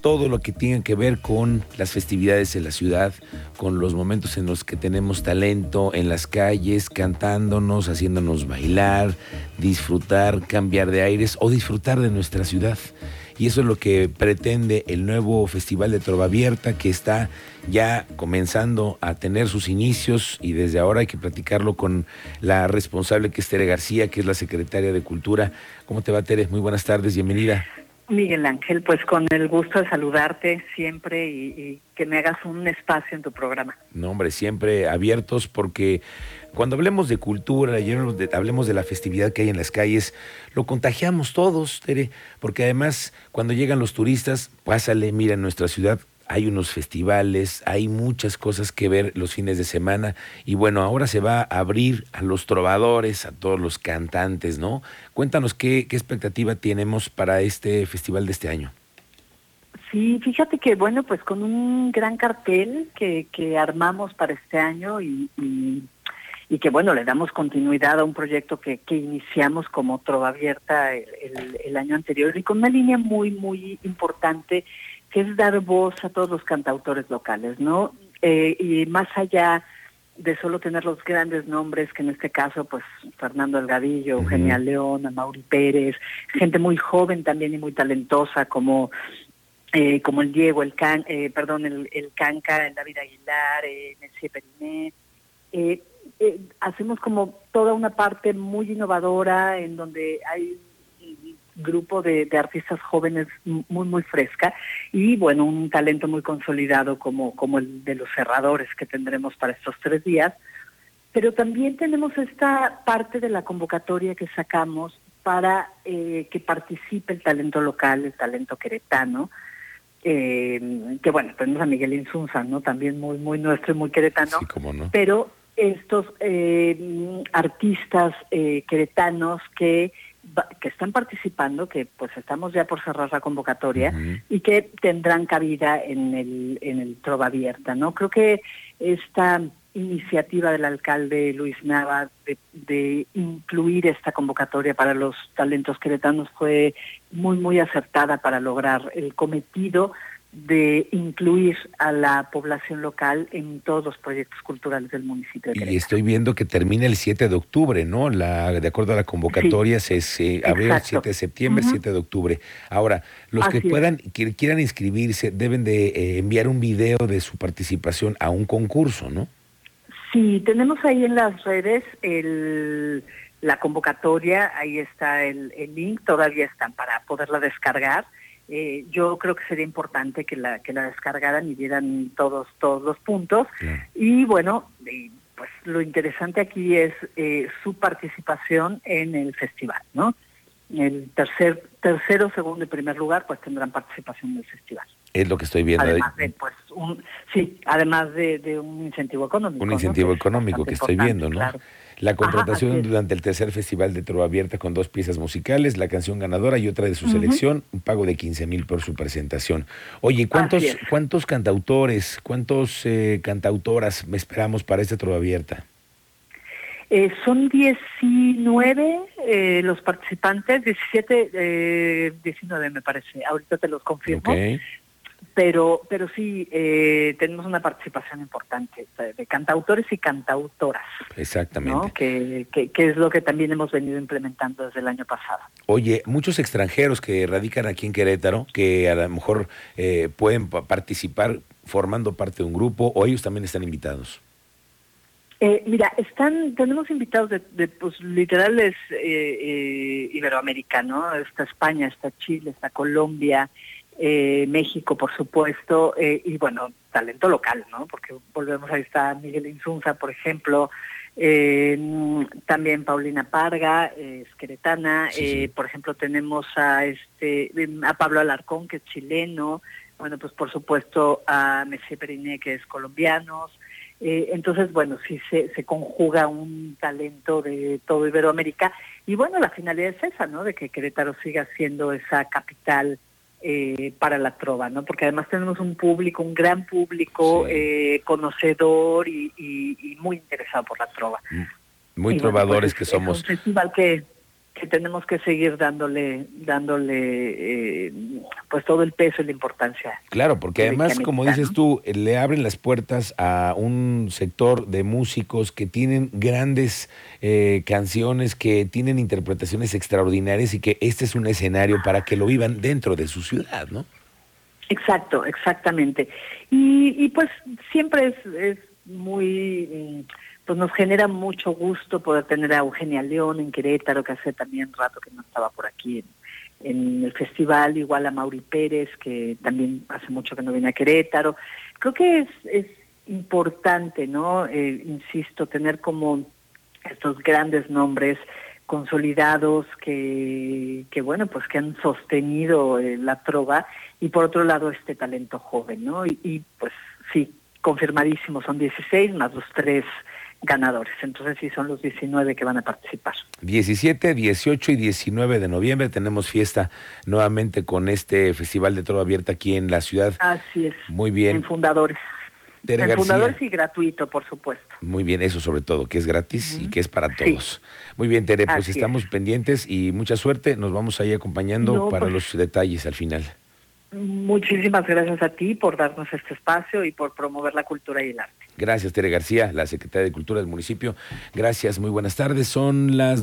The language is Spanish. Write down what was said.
todo lo que tiene que ver con las festividades en la ciudad, con los momentos en los que tenemos talento en las calles, cantándonos, haciéndonos bailar, disfrutar, cambiar de aires o disfrutar de nuestra ciudad. Y eso es lo que pretende el nuevo Festival de Trova Abierta que está ya comenzando a tener sus inicios y desde ahora hay que platicarlo con la responsable que es Tere García, que es la secretaria de Cultura. ¿Cómo te va, Tere? Muy buenas tardes, bienvenida. Miguel Ángel, pues con el gusto de saludarte siempre y, que me hagas un espacio en tu programa. No, hombre, siempre abiertos porque cuando hablemos de cultura, hablemos de la festividad que hay en las calles, lo contagiamos todos, Tere, porque además cuando llegan los turistas, pásale, mira en nuestra ciudad hay unos festivales, hay muchas cosas que ver los fines de semana y bueno, ahora se va a abrir a los trovadores, a todos los cantantes, ¿no? Cuéntanos qué, qué expectativa tenemos para este festival de este año. Sí, fíjate que bueno, pues con un gran cartel que, que armamos para este año y, y, que bueno, le damos continuidad a un proyecto que, que iniciamos como Trova Abierta el, el año anterior y con una línea muy, muy importante que es dar voz a todos los cantautores locales, ¿no? Eh, y más allá de solo tener los grandes nombres, que en este caso, pues Fernando Elgadillo, Eugenia León, Mauri Pérez, gente muy joven también y muy talentosa como eh, como el Diego, el Can, eh, perdón, el, el Canca, el David Aguilar, eh, Periné. Eh, hacemos como toda una parte muy innovadora en donde hay grupo de, artistas jóvenes muy, muy fresca y, bueno, un talento muy consolidado como, como el de los cerradores que tendremos para estos tres días. Pero también tenemos esta parte de la convocatoria que sacamos para eh, que participe el talento local, el talento queretano, eh, que bueno, tenemos a Miguel Insunza, ¿no? También muy, muy nuestro y muy queretano. Pero estos eh, artistas queretanos que que están participando, que pues estamos ya por cerrar la convocatoria y que tendrán cabida en el, en el Trova Abierta, ¿no? Creo que esta iniciativa del alcalde Luis Nava de, de, incluir esta convocatoria para los talentos queretanos fue muy, muy acertada para lograr el cometido de incluir a la población local en todos los proyectos culturales del municipio. De y estoy viendo que termina el 7 de octubre, ¿no? La, de acuerdo a la convocatoria, se, se abre el 7 de septiembre, 7 de octubre. Ahora, los que puedan, que quieran inscribirse, deben de eh, enviar un video de su participación a un concurso, ¿no? Sí, tenemos ahí en las redes el, la convocatoria, ahí está el, el link, todavía están para poderla descargar eh, yo creo que sería importante que la que la descargaran y dieran todos todos los puntos. Y bueno pues lo interesante aquí es eh, su participación en el festival no el tercer tercero segundo y primer lugar pues tendrán participación en el festival. Es lo que estoy viendo además de pues un sí además de, un incentivo económico un incentivo económico que estoy viendo no claro. La contratación durante el tercer festival de Trova Abierta con dos piezas musicales, la canción ganadora y otra de su selección, un pago de 15 mil por su presentación. Oye, ¿cuántos, ¿cuántos cantautores, cuántos eh, cantautoras esperamos para esta Trova Abierta? Eh, son 19 eh, los participantes, 17, 19 me parece, ahorita te los confirmo pero pero sí eh, tenemos una participación importante de, cantautores y cantautoras. Exactamente. Que, que, es lo que también hemos venido implementando desde el año pasado. Oye, muchos extranjeros que radican aquí en Querétaro, que a lo mejor eh, pueden participar formando parte de un grupo, o ellos también están invitados. Eh, mira, están, tenemos invitados de, de pues, literales eh, iberoamericanos, está España, está Chile, está Colombia, eh, México, por supuesto, eh, y bueno, talento local, ¿no? Porque volvemos, ahí está Miguel Insunza, por ejemplo, eh, también Paulina Parga, es queretana, por ejemplo, tenemos a este a Pablo Alarcón, que es chileno, bueno, pues por supuesto a Messi Periné, que es colombiano, entonces, bueno, sí se, se conjuga un talento de todo Iberoamérica. Y bueno, la finalidad es esa, ¿no? De que Querétaro siga siendo esa capital eh, para la trova, ¿no? Porque además tenemos un público, un gran público eh, conocedor y, muy interesado por la trova. Mm, muy trovadores pues, que somos. Es un festival que, que tenemos que seguir dándole, dándole eh, pues todo el peso y la importancia. Claro, porque además, como dices tú, eh, le abren las puertas a un sector de músicos que tienen grandes eh, canciones, que tienen interpretaciones extraordinarias y que este es un escenario para que lo vivan dentro de su ciudad, ¿no? Exacto, exactamente. Y, y pues siempre es, es muy mm, pues nos genera mucho gusto poder tener a Eugenia León en Querétaro, que hace también rato que no estaba por aquí en, el festival, igual a Mauri Pérez, que también hace mucho que no viene a Querétaro. Creo que es, es importante, ¿no? Eh, insisto, tener como estos grandes nombres consolidados que, que bueno, pues que han sostenido eh, la trova y por otro lado este talento joven, ¿no? Y, y pues sí, confirmadísimo, son 16 más los tres ganadores. Entonces sí son los 19 que van a participar. 17, 18 y 19 de noviembre tenemos fiesta nuevamente con este Festival de Todo Abierta aquí en la ciudad. Así es. Muy bien. En Fundadores. en Fundadores y gratuito, por supuesto. Muy bien, eso sobre todo, que es gratis y que es para todos. Muy bien, Tere, pues estamos pendientes y mucha suerte. Nos vamos ahí acompañando para pues los detalles al final. Muchísimas gracias a ti por darnos este espacio y por promover la cultura y el arte. Gracias, Tere García, la secretaria de Cultura del municipio. Gracias, muy buenas tardes. Son las